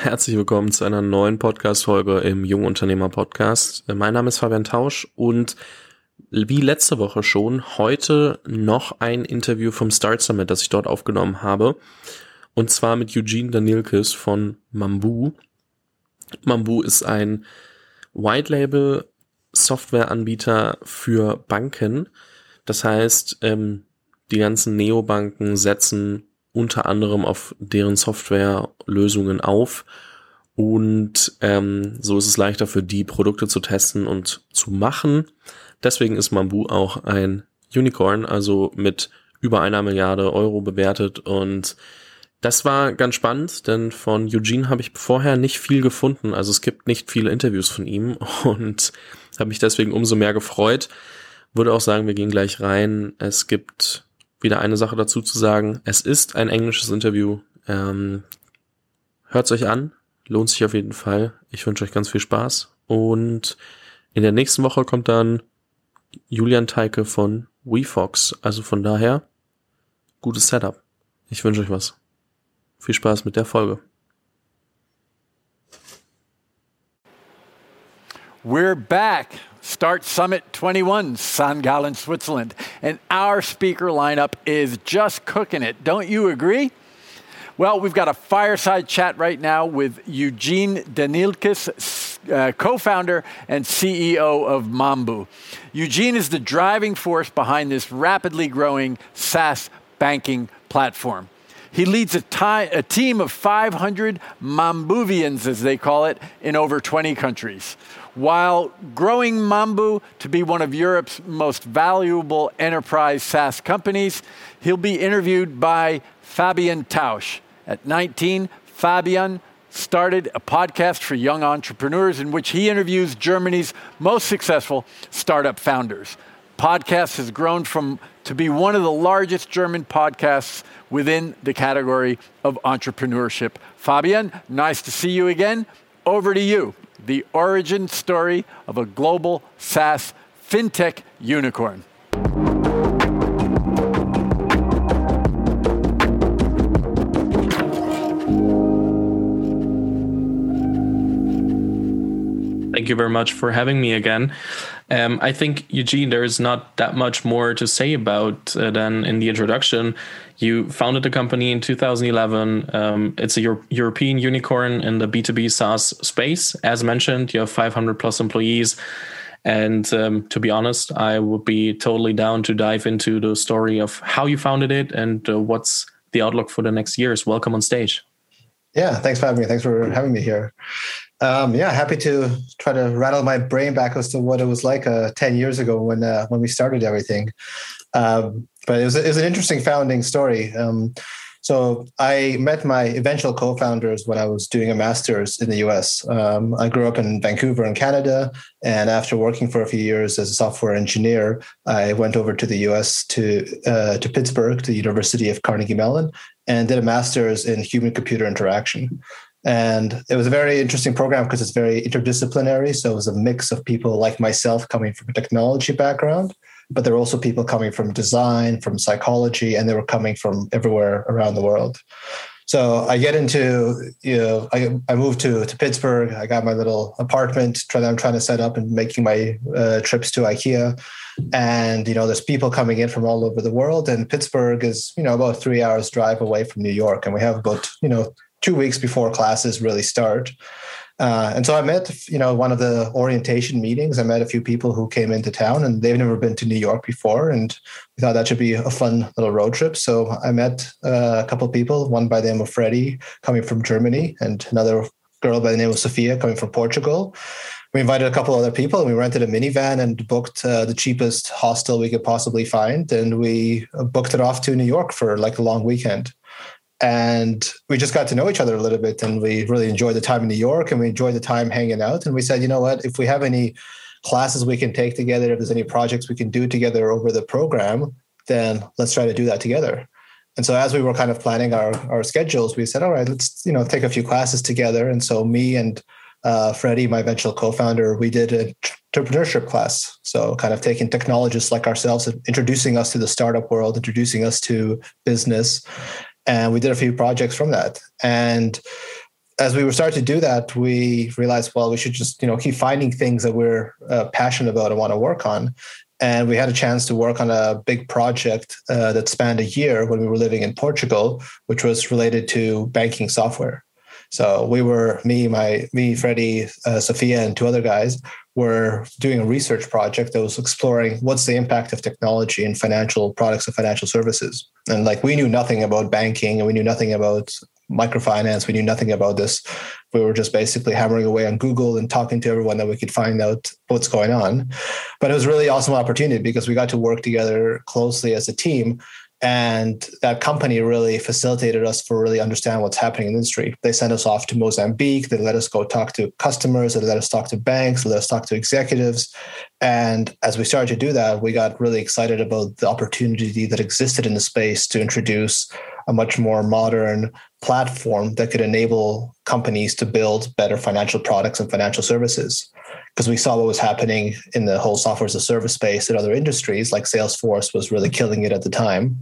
herzlich willkommen zu einer neuen Podcast-Folge im Jungunternehmer Podcast. Mein Name ist Fabian Tausch und wie letzte Woche schon, heute noch ein Interview vom Start Summit, das ich dort aufgenommen habe. Und zwar mit Eugene Danielkis von Mambu. Mambu ist ein White Label Softwareanbieter für Banken. Das heißt, ähm, die ganzen Neobanken setzen unter anderem auf deren Softwarelösungen auf. Und ähm, so ist es leichter für die Produkte zu testen und zu machen. Deswegen ist Mambu auch ein Unicorn, also mit über einer Milliarde Euro bewertet. Und das war ganz spannend, denn von Eugene habe ich vorher nicht viel gefunden. Also es gibt nicht viele Interviews von ihm und habe mich deswegen umso mehr gefreut. Würde auch sagen, wir gehen gleich rein. Es gibt wieder eine Sache dazu zu sagen. Es ist ein englisches Interview. Ähm, Hört euch an. Lohnt sich auf jeden Fall. Ich wünsche euch ganz viel Spaß. Und in der nächsten Woche kommt dann Julian Teike von WeFox. Also von daher, gutes Setup. Ich wünsche euch was. Viel Spaß mit der Folge. We're back. Start Summit 21, St. Gallen, Switzerland. And our speaker lineup is just cooking it. Don't you agree? Well, we've got a fireside chat right now with Eugene Danilkis, uh, co founder and CEO of Mambu. Eugene is the driving force behind this rapidly growing SaaS banking platform. He leads a, ti- a, team of 500 Mambuvians, as they call it, in over 20 countries while growing Mambu to be one of Europe's most valuable enterprise SaaS companies. He'll be interviewed by Fabian Tausch. At 19, Fabian started a podcast for young entrepreneurs in which he interviews Germany's most successful startup founders. Podcast has grown from to be one of the largest German podcasts within the category of entrepreneurship. Fabian, nice to see you again. Over to you the origin story of a global SaaS fintech unicorn. Thank you very much for having me again. Um, I think, Eugene, there is not that much more to say about uh, than in the introduction. You founded the company in 2011. Um, it's a Euro- European unicorn in the B2B SaaS space. As mentioned, you have 500 plus employees. And um, to be honest, I would be totally down to dive into the story of how you founded it and uh, what's the outlook for the next years. Welcome on stage. Yeah, thanks for having me. Thanks for having me here. Um, yeah, happy to try to rattle my brain back as to what it was like uh, ten years ago when uh, when we started everything. Um, but it was, it was an interesting founding story. Um, so I met my eventual co-founders when I was doing a master's in the U.S. Um, I grew up in Vancouver, in Canada, and after working for a few years as a software engineer, I went over to the U.S. to uh, to Pittsburgh, to the University of Carnegie Mellon, and did a master's in human-computer interaction. And it was a very interesting program because it's very interdisciplinary. So it was a mix of people like myself coming from a technology background, but there were also people coming from design, from psychology, and they were coming from everywhere around the world. So I get into, you know, I, I moved to, to Pittsburgh. I got my little apartment trying, I'm trying to set up and making my uh, trips to IKEA. And, you know, there's people coming in from all over the world. And Pittsburgh is, you know, about three hours drive away from New York. And we have about, you know, two weeks before classes really start. Uh, and so I met, you know, one of the orientation meetings. I met a few people who came into town, and they've never been to New York before, and we thought that should be a fun little road trip. So I met uh, a couple of people, one by the name of Freddie, coming from Germany, and another girl by the name of Sophia, coming from Portugal. We invited a couple other people, and we rented a minivan and booked uh, the cheapest hostel we could possibly find, and we booked it off to New York for like a long weekend and we just got to know each other a little bit and we really enjoyed the time in new york and we enjoyed the time hanging out. And we said you know what? If we have any classes we can take together if there's any projects we can do together over the program then let's try to do that together. And so as we were kind of planning our, our schedules we said all right let's you know take a few classes together. And so me and uh, Freddie, my eventual co-founder, we did an entrepreneurship class. So kind of taking technologists like ourselves, introducing us to the startup world, introducing us to business, and we did a few projects from that and as we were starting to do that, we realized, well, we should just you know keep finding things that we're uh, passionate about and want to work on. And we had a chance to work on a big project uh, that spanned a year when we were living in Portugal, which was related to banking software. So we were me, my me, Freddie, uh, Sophia, and two other guys were doing a research project that was exploring what's the impact of technology in financial products and financial services. And like we knew nothing about banking and we knew nothing about microfinance. We knew nothing about this. We were just basically hammering away on Google and talking to everyone that we could find out what's going on. But it was really awesome opportunity because we got to work together closely as a team and that company really facilitated us for really understand what's happening in the industry. They sent us off to Mozambique. They let us go talk to customers. They let us talk to banks. They let us talk to executives. And as we started to do that, we got really excited about the opportunity that existed in the space to introduce a much more modern platform that could enable companies to build better financial products and financial services because we saw what was happening in the whole software as a service space in other industries, like Salesforce was really killing it at the time.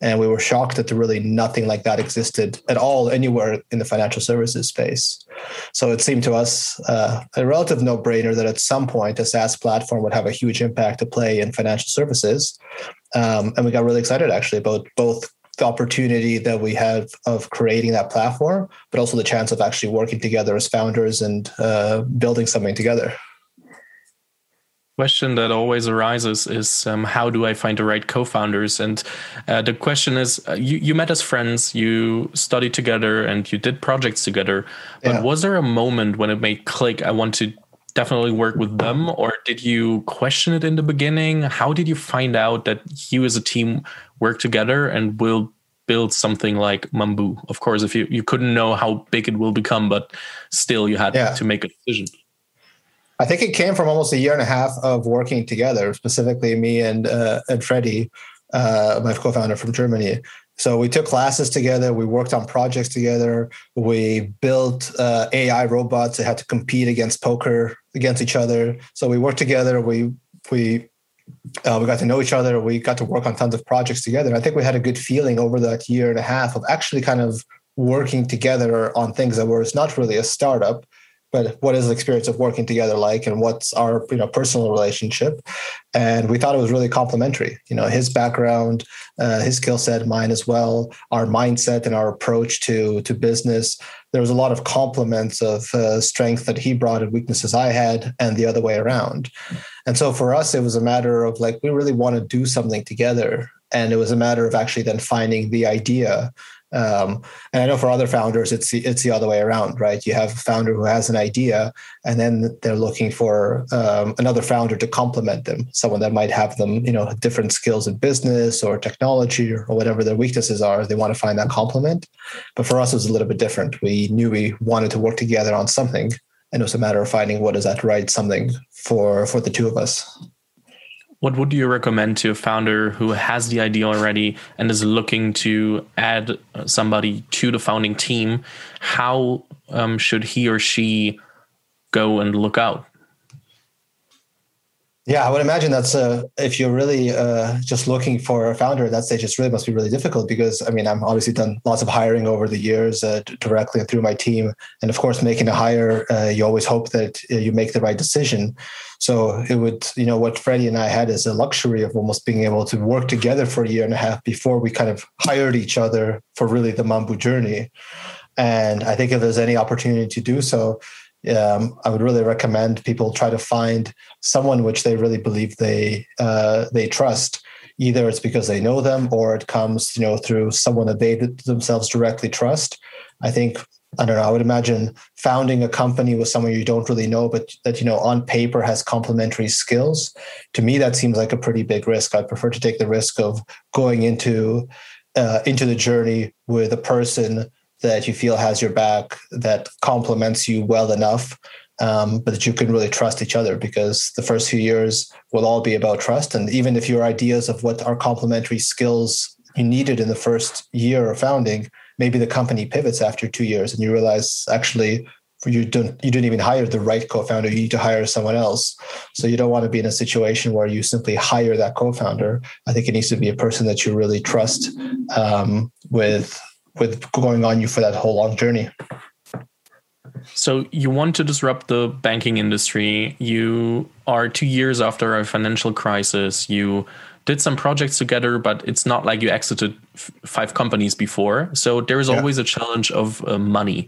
And we were shocked that there really nothing like that existed at all anywhere in the financial services space. So it seemed to us uh, a relative no brainer that at some point a SaaS platform would have a huge impact to play in financial services. Um, and we got really excited actually about both the opportunity that we have of creating that platform, but also the chance of actually working together as founders and uh, building something together question that always arises is um, how do I find the right co-founders? And uh, the question is, uh, you you met as friends, you studied together, and you did projects together. But yeah. was there a moment when it made click? I want to definitely work with them, or did you question it in the beginning? How did you find out that you as a team work together and will build something like Mambu? Of course, if you you couldn't know how big it will become, but still you had yeah. to make a decision. I think it came from almost a year and a half of working together, specifically me and uh, and Freddie, uh, my co-founder from Germany. So we took classes together. We worked on projects together. We built uh, AI robots that had to compete against poker against each other. So we worked together. We we uh, we got to know each other. We got to work on tons of projects together. I think we had a good feeling over that year and a half of actually kind of working together on things that were not really a startup, but what is the experience of working together like and what's our you know personal relationship? And we thought it was really complementary you know his background uh, his skill set mine as well our mindset and our approach to to business. There was a lot of complements of uh, strength that he brought and weaknesses i had and the other way around. And so for us it was a matter of like we really want to do something together. And it was a matter of actually then finding the idea um, and I know for other founders, it's the, it's the other way around, right? You have a founder who has an idea, and then they're looking for um, another founder to complement them, someone that might have them, you know, different skills in business or technology or, whatever their weaknesses are. They want to find that complement. But for us, it was a little bit different. We knew we wanted to work together on something, and it was a matter of finding what is that right something for for the two of us. What would you recommend to a founder who has the idea already and is looking to add somebody to the founding team? How um, should he or she go and look out? Yeah, I would imagine that's uh, if you're really uh, just looking for a founder at that stage, it really must be really difficult because I mean, I'm obviously done lots of hiring over the years uh, directly and through my team, and of course, making a hire, uh, you always hope that uh, you make the right decision. So it would, you know, what Freddie and I had is a luxury of almost being able to work together for a year and a half before we kind of hired each other for really the Mambu journey. And I think if there's any opportunity to do so, um, I would really recommend people try to find someone which they really believe they uh, they trust. Either it's because they know them, or it comes you know through someone that they themselves directly trust. I think I don't know. I would imagine founding a company with someone you don't really know, but that you know on paper has complementary skills. To me, that seems like a pretty big risk. I prefer to take the risk of going into uh, into the journey with a person that you feel has your back, that complements you well enough, um, but that you can really trust each other because the first few years will all be about trust. And even if your ideas of what are complementary skills you needed in the first year of founding, maybe the company pivots after two years and you realize actually you don't you didn't even hire the right co-founder you need to hire someone else so you don't want to be in a situation where you simply hire that co-founder i think it needs to be a person that you really trust um, with with going on you for that whole long journey. So you want to disrupt the banking industry. You are two years after a financial crisis. You did some projects together, but it's not like you exited f- five companies before. So there is yeah. always a challenge of uh, money.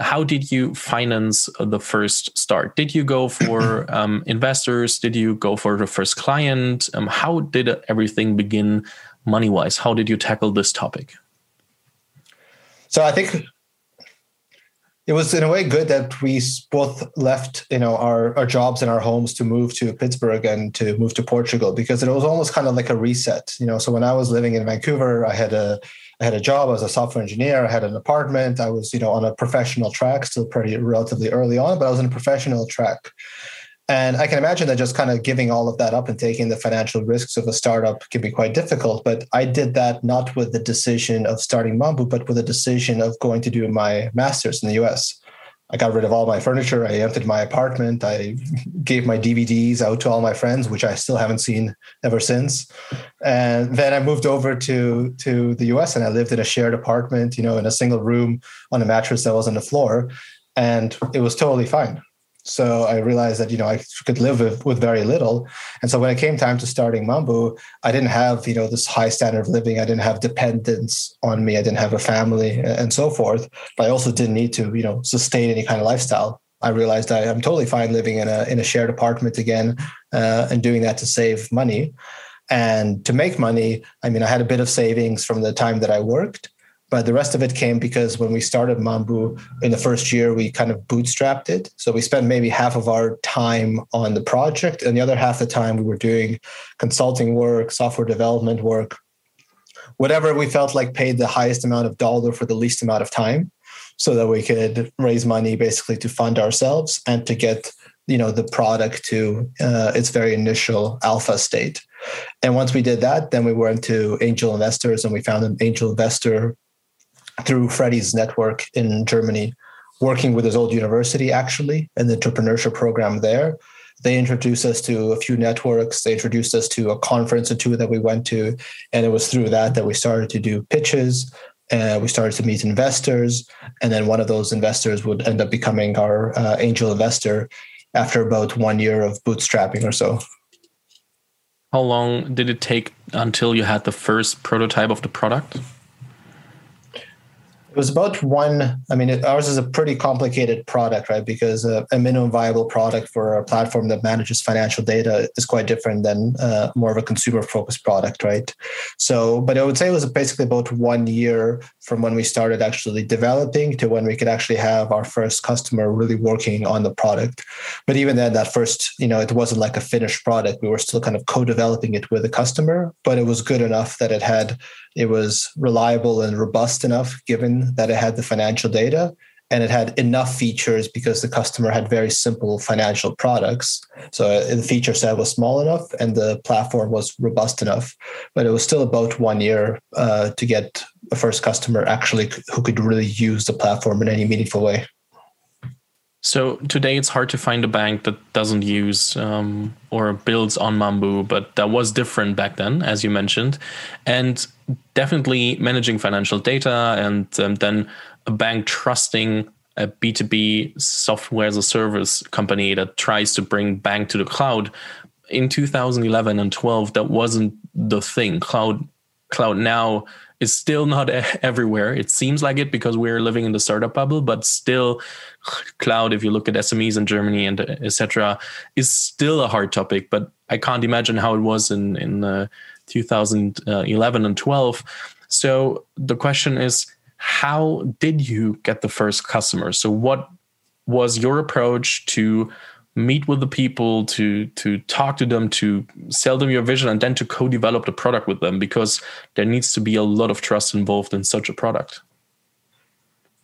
How did you finance the first start? Did you go for um, investors? Did you go for the first client? Um, how did everything begin money wise? How did you tackle this topic? So I think it was in a way good that we both left you know our, our jobs and our homes to move to pittsburgh and to move to portugal because it was almost kind of like a reset you know. So when i was living in vancouver i had a i had a job as a software engineer i had an apartment i was you know on a professional track still pretty relatively early on but i was in a professional track and I can imagine that just kind of giving all of that up and taking the financial risks of a startup can be quite difficult. But I did that not with the decision of starting Mambu, but with the decision of going to do my master's in the US. I got rid of all my furniture. I emptied my apartment. I gave my DVDs out to all my friends, which I still haven't seen ever since. And then I moved over to to the US and I lived in a shared apartment, you know, in a single room on a mattress that was on the floor. And it was totally fine. So I realized that you know I could live with, with very little, and so when it came time to starting Mambu, I didn't have you know this high standard of living. I didn't have dependence on me. I didn't have a family and so forth. But I also didn't need to you know sustain any kind of lifestyle. I realized I, am totally fine living in a in a shared apartment again uh, and doing that to save money. And to make money, I mean, I had a bit of savings from the time that I worked, but the rest of it came because when we started Mambu in the first year, we kind of bootstrapped it. So we spent maybe half of our time on the project, and the other half the time we were doing consulting work, software development work, whatever we felt like paid the highest amount of dollar for the least amount of time, so that we could raise money basically to fund ourselves and to get you know the product to uh, its very initial alpha state. And once we did that, then we went to angel investors and we found an angel investor through Freddie's network in Germany, working with his old university actually, and the entrepreneurship program there. They introduced us to a few networks. They introduced us to a conference or two that we went to. And it was through that that we started to do pitches. And we started to meet investors. And then one of those investors would end up becoming our uh, angel investor after about one year of bootstrapping or so. How long did it take until you had the first prototype of the product? It was about one. I mean, it, ours is a pretty complicated product, right? Because a, a, minimum viable product for a platform that manages financial data is quite different than uh, more of a consumer focused product, right? So, but I would say it was basically about one year from when we started actually developing to when we could actually have our first customer really working on the product. But even then, that first, you know, it wasn't like a finished product. We were still kind of co developing it with a customer, but it was good enough that it had it was reliable and robust enough given that it had the financial data and it had enough features because the customer had very simple financial products. So uh, the feature set was small enough and the platform was robust enough. But it was still about one year uh, to get a first customer actually who could really use the platform in any meaningful way. So today it's hard to find a bank that doesn't use um, or builds on Mambu, but that was different back then, as you mentioned, and definitely managing financial data and um, then a bank trusting a B2B software as a service company that tries to bring bank to the cloud. In 2011 and 12, that wasn't the thing. Cloud, cloud now is still not everywhere. It seems like it because we're living in the startup bubble, but still, cloud. If you look at SMEs in Germany and etc., is still a hard topic. But I can't imagine how it was in in uh, 2011 uh, and 12. So the question is, how did you get the first customers? So what was your approach to meet with the people to to talk to them to sell them your vision and then to co-develop the product with them because there needs to be a lot of trust involved in such a product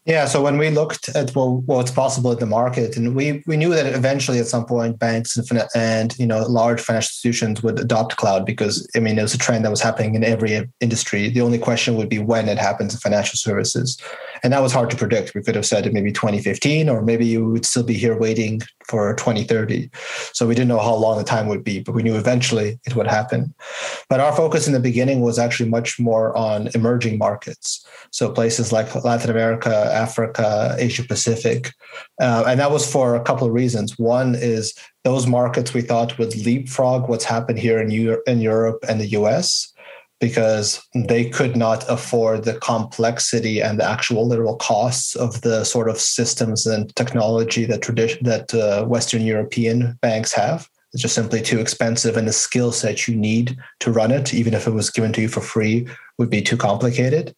yeah, so when we looked at what's possible in the market, and we we knew that eventually at some point banks and, and you know large financial institutions would adopt cloud because I mean it was a trend that was happening in every industry. The only question would be when it happens in financial services, And that was hard to predict. We could have said it maybe 2015, or maybe you would still be here waiting for 2030. So we didn't know how long the time would be, but we knew eventually it would happen. But our focus in the beginning was actually much more on emerging markets. So places like Latin America, Africa, Asia Pacific. Uh, and that was for a couple of reasons. One is those markets we thought would leapfrog what's happened here in, Euro- in Europe and the US because they could not afford the complexity and the actual literal costs of the sort of systems and technology that tradition that uh, Western European banks have. It's just simply too expensive, and the skill set you need to run it, even if it was given to you for free, would be too complicated.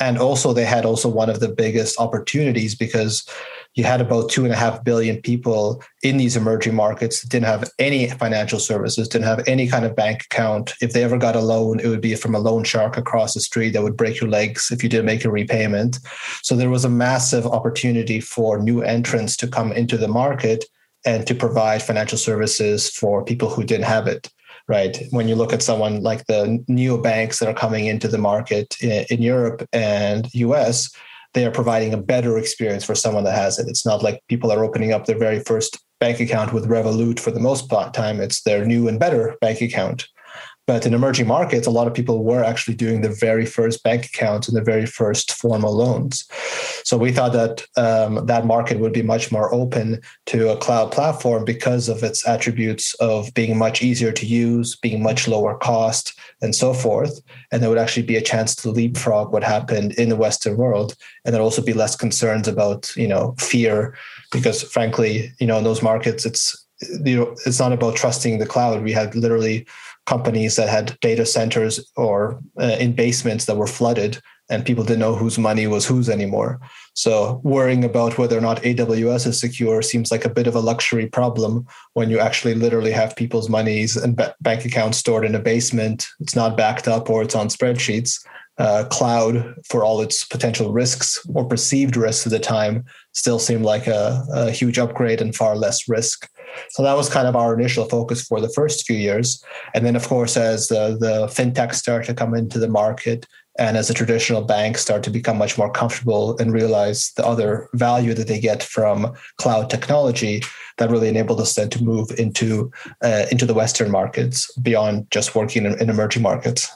And also, they had also one of the biggest opportunities because you had about two and a half billion people in these emerging markets that didn't have any financial services, didn't have any kind of bank account. If they ever got a loan, it would be from a loan shark across the street that would break your legs if you didn't make a repayment. So there was a massive opportunity for new entrants to come into the market and to provide financial services for people who didn't have it right? When you look at someone like the neobanks that are coming into the market in, in Europe and US, they are providing a better experience for someone that has it. It's not like people are opening up their very first bank account with Revolut for the most part time. It's their new and better bank account. But in emerging markets, a lot of people were actually doing their very first bank accounts and their very first formal loans. So we thought that um, that market would be much more open to a cloud platform because of its attributes of being much easier to use, being much lower cost, and so forth. And there would actually be a chance to leapfrog what happened in the Western world, and there'd also be less concerns about you know fear, because frankly, you know in those markets, it's you know it's not about trusting the cloud. We had literally companies that had data centers or uh, in basements that were flooded and people didn't know whose money was whose anymore. So worrying about whether or not AWS is secure seems like a bit of a luxury problem when you actually literally have people's monies and bank accounts stored in a basement. It's not backed up or it's on spreadsheets. Uh, cloud, for all its potential risks or perceived risks at the time, still seemed like a, a huge upgrade and far less risk. So that was kind of our initial focus for the first few years. And then, of course, as the, the fintech start to come into the market and as the traditional banks start to become much more comfortable and realize the other value that they get from cloud technology, that really enabled us then to move into uh, into the Western markets beyond just working in, in emerging markets.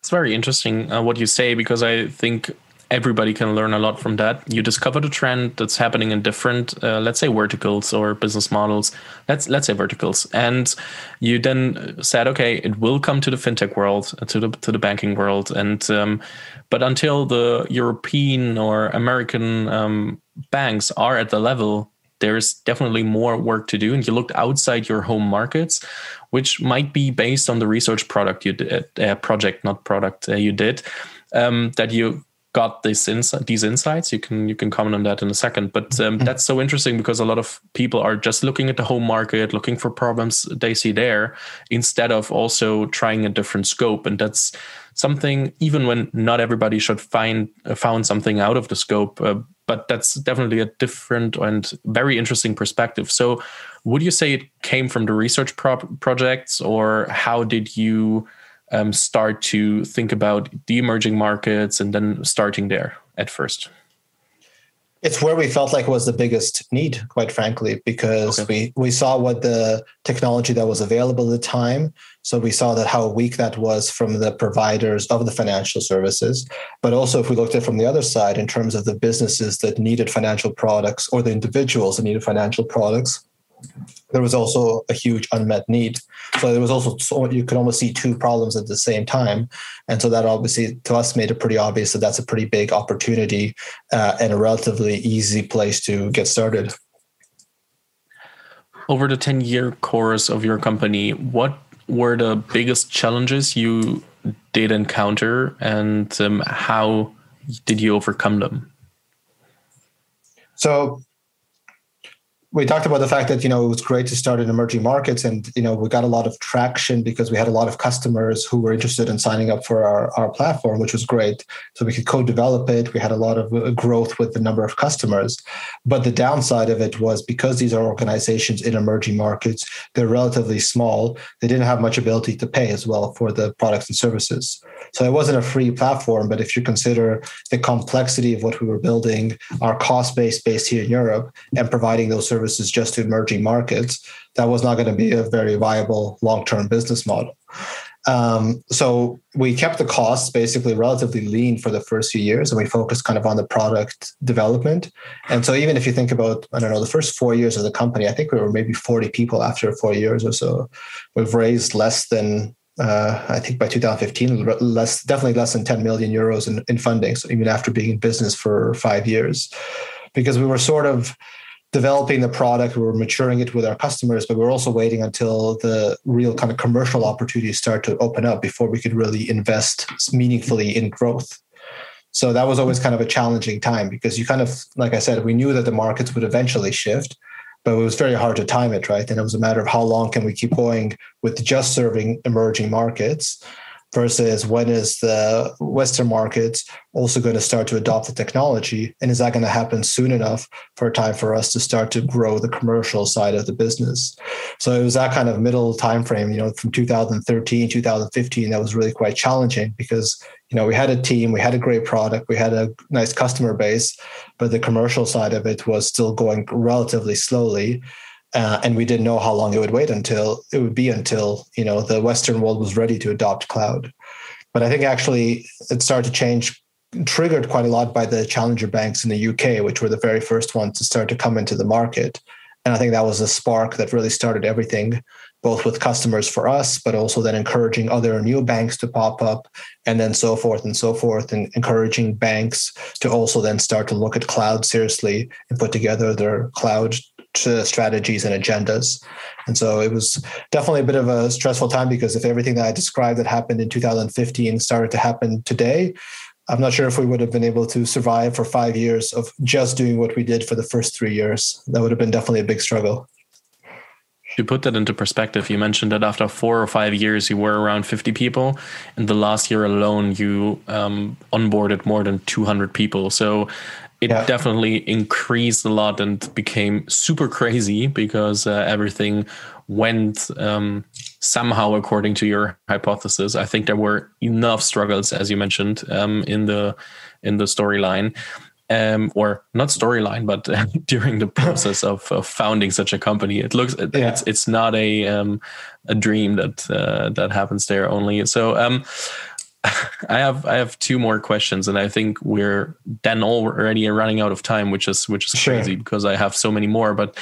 It's very interesting uh, what you say because I think everybody can learn a lot from that. You discovered a trend that's happening in different, uh, let's say, verticals or business models. Let's let's say verticals, and you then said, okay, it will come to the fintech world, to the to the banking world, and um, but until the European or American um, banks are at the level. There's definitely more work to do, and you looked outside your home markets, which might be based on the research product you did, uh, project, not product uh, you did, um, that you got this ins- these insights. You can you can comment on that in a second. But um, mm-hmm. that's so interesting because a lot of people are just looking at the home market, looking for problems they see there, instead of also trying a different scope. And that's something even when not everybody should find uh, found something out of the scope. Uh, but that's definitely a different and very interesting perspective. So, would you say it came from the research pro- projects, or how did you? Um, start to think about the emerging markets and then starting there at first? It's where we felt like was the biggest need, quite frankly, because okay. we we saw what the technology that was available at the time. So we saw that how weak that was from the providers of the financial services. But also, if we looked at it from the other side, in terms of the businesses that needed financial products or the individuals that needed financial products, there was also a huge unmet need. So there was also so you could almost see two problems at the same time, and so that obviously to us made it pretty obvious that that's a pretty big opportunity uh, and a relatively easy place to get started. Over the ten year course of your company, what were the biggest challenges you did encounter, and um, how did you overcome them? So we talked about the fact that you know it was great to start in emerging markets and you know we got a lot of traction because we had a lot of customers who were interested in signing up for our, our platform which was great. So we could co-develop it. We had a lot of uh, growth with the number of customers. But the downside of it was because these are organizations in emerging markets they're relatively small they didn't have much ability to pay as well for the products and services so it wasn't a free platform but if you consider the complexity of what we were building our cost base based here in europe and providing those services just to emerging markets, that was not going to be a very viable long term business model. Um, so we kept the costs basically relatively lean for the first few years and we focused kind of on the product development. And so even if you think about, I don't know, the first four years of the company, I think we were maybe 40 people after four years or so. We've raised less than uh, I think by 2015, less definitely less than 10 million euros in, in funding. So even after being in business for five years, because we were sort of developing the product, we were maturing it with our customers, but we we're also waiting until the real kind of commercial opportunities start to open up before we could really invest meaningfully in growth. So that was always kind of a challenging time because you kind of, like I said, we knew that the markets would eventually shift, but it was very hard to time it, right? And it was a matter of how long can we keep going with just serving emerging markets versus when is the Western market also going to start to adopt the technology? And is that going to happen soon enough for a time for us to start to grow the commercial side of the business? So it was that kind of middle time frame, you know, from 2013, 2015, that was really quite challenging because you know we had a team we had a great product we had a nice customer base but the commercial side of it was still going relatively slowly uh, and we didn't know how long it would wait until it would be until you know the Western world was ready to adopt cloud. But I think actually it started to change, triggered quite a lot by the challenger banks in the UK, which were the very first ones to start to come into the market. And I think that was a spark that really started everything, both with customers for us, but also then encouraging other new banks to pop up and then so forth and so forth, and encouraging banks to also then start to look at cloud seriously and put together their cloud strategies and agendas. And so it was definitely a bit of a stressful time because if everything that I described that happened in 2015 started to happen today, I'm not sure if we would have been able to survive for five years of just doing what we did for the first three years. That would have been definitely a big struggle. To put that into perspective, you mentioned that after four or five years, you were around 50 people. and the last year alone, you um, onboarded more than 200 people. So it yeah. definitely increased a lot and became super crazy because uh, everything went um, somehow according to your hypothesis. I think there were enough struggles, as you mentioned, um, in the in the storyline, um, or not storyline, but uh, during the process of, of, founding such a company. It looks yeah. it's it's not a um, a dream that uh, that happens there only. So um, I have I have two more questions, and I think we're then already running out of time, which is which is sure. crazy because I have so many more. But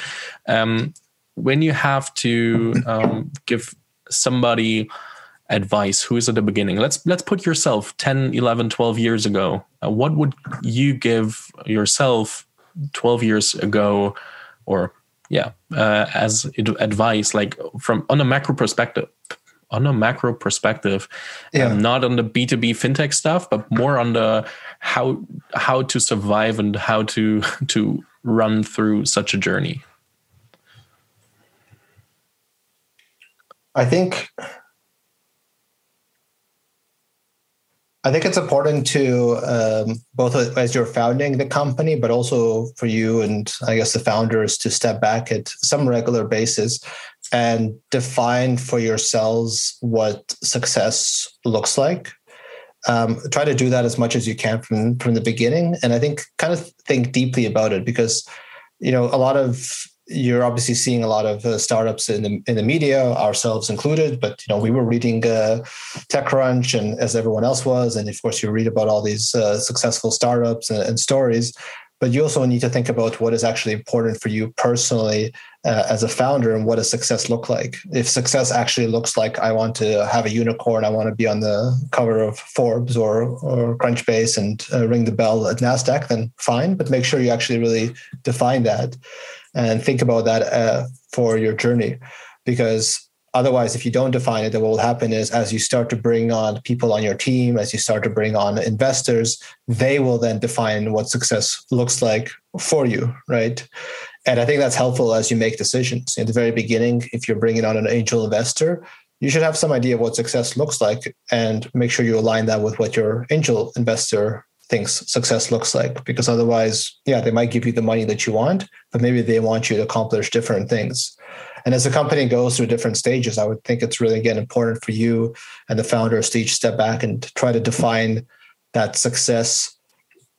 um, when you have to um, give somebody advice who is at the beginning let's let's put yourself 10 11 12 years ago uh, what would you give yourself 12 years ago or yeah uh, as advice like from on a macro perspective on a macro perspective, yeah. um, not on the B two B fintech stuff, but more on the how how to survive and how to to run through such a journey. I think I think it's important to um, both as you're founding the company, but also for you and I guess the founders to step back at some regular basis and define for yourselves what success looks like. Um, try to do that as much as you can from from the beginning, and I think kind of think deeply about it because you know a lot of you're obviously seeing a lot of uh, startups in the in the media, ourselves included. But you know, we were reading uh, TechCrunch, and as everyone else was, and of course, you read about all these uh, successful startups and, and, stories. But you also need to think about what is actually important for you personally uh, as a founder, and what does success look like. If success actually looks like I want to have a unicorn, I want to be on the cover of Forbes or or Crunchbase and uh, ring the bell at Nasdaq, then fine. But make sure you actually really define that and think about that uh, for your journey because otherwise if you don't define it then what will happen is as you start to bring on people on your team as you start to bring on investors they will then define what success looks like for you right and I think that's helpful as you make decisions. In the very beginning, if you're bringing on an angel investor, you should have some idea of what success looks like and make sure you align that with what your angel investor thinks success looks like. Because otherwise, yeah, they might give you the money that you want, but maybe they want you to accomplish different things. And as a company goes through different stages, I would think it's really, again, important for you and the founders to each step back and try to define that success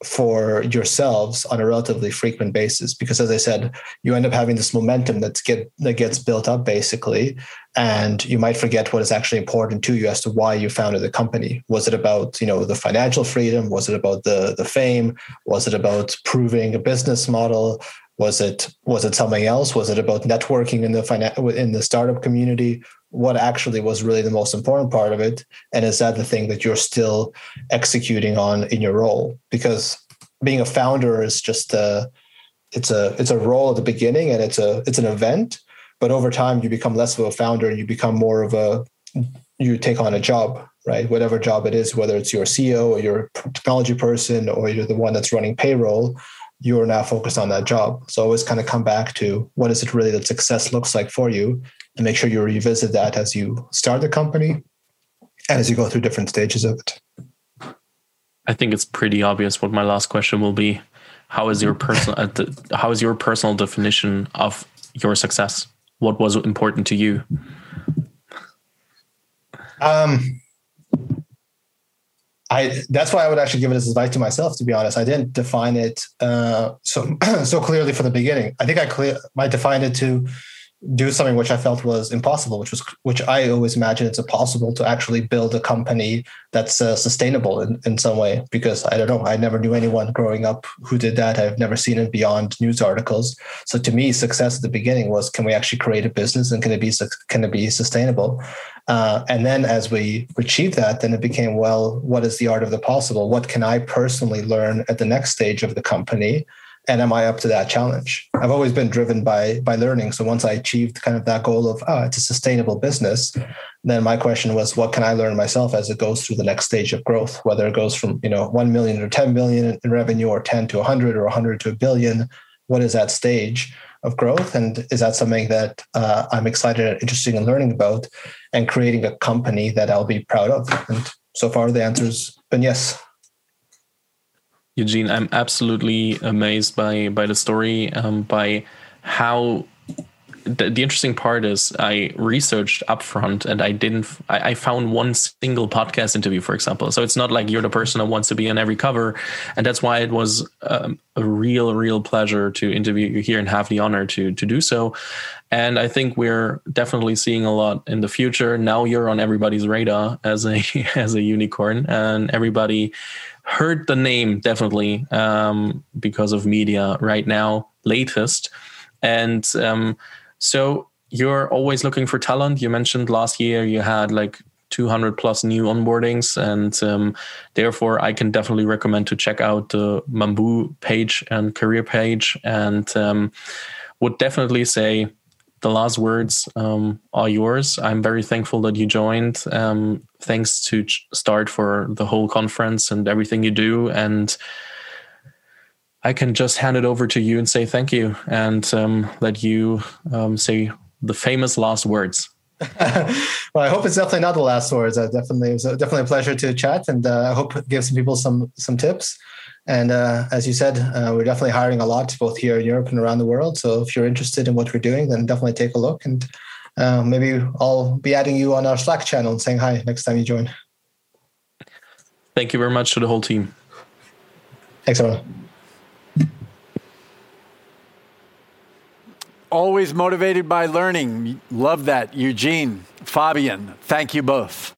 for yourselves on a relatively frequent basis because as i said you end up having this momentum that's get that gets built up basically and you might forget what is actually important to you as to why you founded the company. Was it about you know the financial freedom? Was it about the the fame? Was it about proving a business model was it was it something else? Was it about networking in the in the startup community? What actually was really the most important part of it? And is that the thing that you're still executing on in your role? Because being a founder is just a it's a it's a role at the beginning and it's a it's an event but over time you become less of a founder and you become more of a you take on a job right? Whatever job it is whether it's your ceo or your technology person or you're the one that's running payroll you're now focused on that job so always kind of come back to what is it really that success looks like for you and make sure you revisit that as you start the company and as you go through different stages of it. I think it's pretty obvious what my last question will be. How is your personal uh, how is your personal definition of your success? What was important to you? Um, I that's why I would actually give it as advice to myself. To be honest, I didn't define it uh, so so clearly from the beginning. I think I clear I defined it to do something which I felt was impossible, which was which I always imagine it's impossible to actually build a company that's uh, sustainable in, in some way. Because I don't know, I never knew anyone growing up who did that. I've never seen it beyond news articles. So to me, success at the beginning was: can we actually create a business and can it be can it be sustainable? Uh, and then as we achieved that, then it became well, what is the art of the possible? What can I personally learn at the next stage of the company? And am I up to that challenge? I've always been driven by by learning. So once I achieved kind of that goal of oh, it's a sustainable business, then my question was, what can I learn myself as it goes through the next stage of growth? Whether it goes from you know one million or ten million in revenue, or ten to hundred, or hundred to a billion, what is that stage of growth? And is that something that uh, I'm excited and interested in learning about, and creating a company that I'll be proud of? And so far, the answer's been yes. Eugene, I'm absolutely amazed by by the story, um, by how the, the, interesting part is I researched upfront and I didn't I, I, found one single podcast interview, for example. So it's not like you're the person that wants to be on every cover, and that's why it was um, a real, real pleasure to interview you here and have the honor to to do so. And I think we're definitely seeing a lot in the future. Now you're on everybody's radar as a as a unicorn, and everybody heard the name definitely um, because of media right now, latest. And um, so you're always looking for talent. You mentioned last year you had like 200 plus new onboardings, and um, therefore I can definitely recommend to check out the Mambu page and career page, and um, would definitely say the last words um, are yours. I'm very thankful that you joined. Um, thanks to Start for the whole conference and everything you do. And I can just hand it over to you and say thank you and um, let you um, say the famous last words. well, I hope it's definitely not the last words. Definitely, it was definitely a pleasure to chat, and uh, I hope it gives some people some some tips. And uh, as you said, uh, we're definitely hiring a lot, both here in Europe and around the world. So if you're interested in what we're doing, then definitely take a look. And uh, maybe I'll be adding you on our Slack channel and saying hi next time you join. Thank you very much to the whole team. Thanks, everyone. Always motivated by learning. Love that. Eugene, Fabian, thank you both.